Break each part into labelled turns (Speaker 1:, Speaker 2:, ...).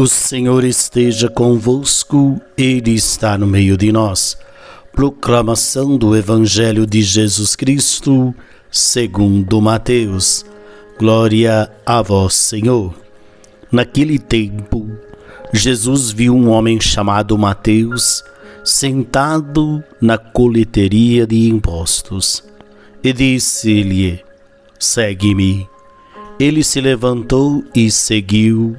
Speaker 1: O Senhor esteja convosco, Ele está no meio de nós. Proclamação do Evangelho de Jesus Cristo, segundo Mateus. Glória a vós, Senhor. Naquele tempo, Jesus viu um homem chamado Mateus sentado na coleteria de impostos e disse-lhe: Segue-me. Ele se levantou e seguiu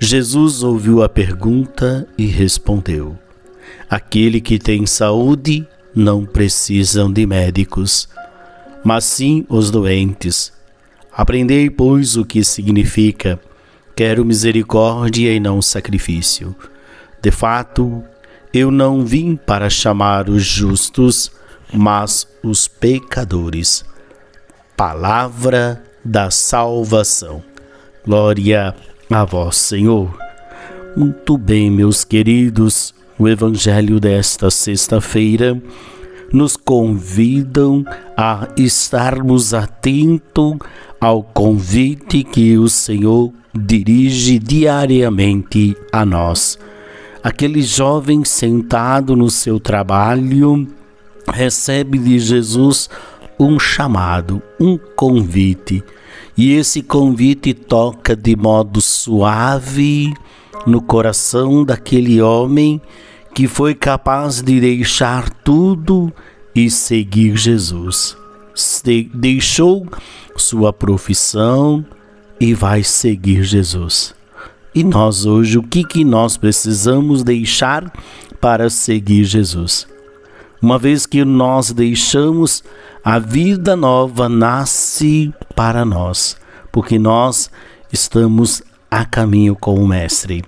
Speaker 1: Jesus ouviu a pergunta e respondeu: Aquele que tem saúde não precisam de médicos, mas sim os doentes. Aprendei, pois, o que significa: quero misericórdia e não sacrifício. De fato, eu não vim para chamar os justos, mas os pecadores. Palavra da salvação. Glória a a vós, Senhor. Muito bem, meus queridos, o Evangelho desta sexta-feira nos convidam a estarmos atentos ao convite que o Senhor dirige diariamente a nós. Aquele jovem sentado no seu trabalho recebe de Jesus um chamado, um convite e esse convite toca de modo suave no coração daquele homem que foi capaz de deixar tudo e seguir Jesus. Deixou sua profissão e vai seguir Jesus. E nós hoje, o que, que nós precisamos deixar para seguir Jesus? Uma vez que nós deixamos, a vida nova nasce para nós, porque nós estamos a caminho com o Mestre.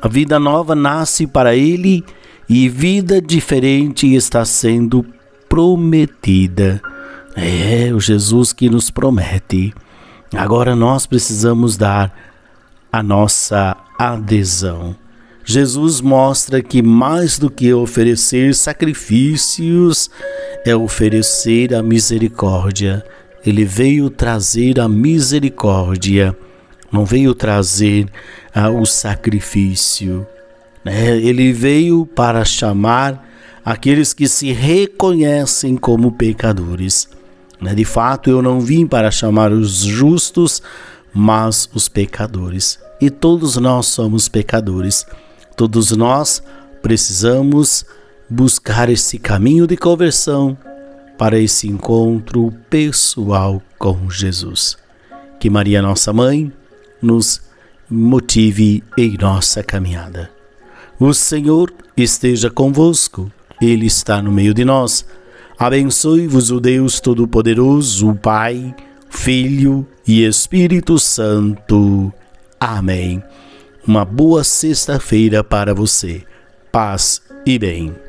Speaker 1: A vida nova nasce para ele e vida diferente está sendo prometida. É o Jesus que nos promete. Agora nós precisamos dar a nossa adesão. Jesus mostra que mais do que oferecer sacrifícios, é oferecer a misericórdia. Ele veio trazer a misericórdia, não veio trazer ah, o sacrifício. Né? Ele veio para chamar aqueles que se reconhecem como pecadores. Né? De fato, eu não vim para chamar os justos, mas os pecadores. E todos nós somos pecadores. Todos nós precisamos buscar esse caminho de conversão para esse encontro pessoal com Jesus. Que Maria, nossa mãe, nos motive em nossa caminhada. O Senhor esteja convosco, Ele está no meio de nós. Abençoe-vos o Deus Todo-Poderoso, o Pai, Filho e Espírito Santo. Amém. Uma boa sexta-feira para você. Paz e bem.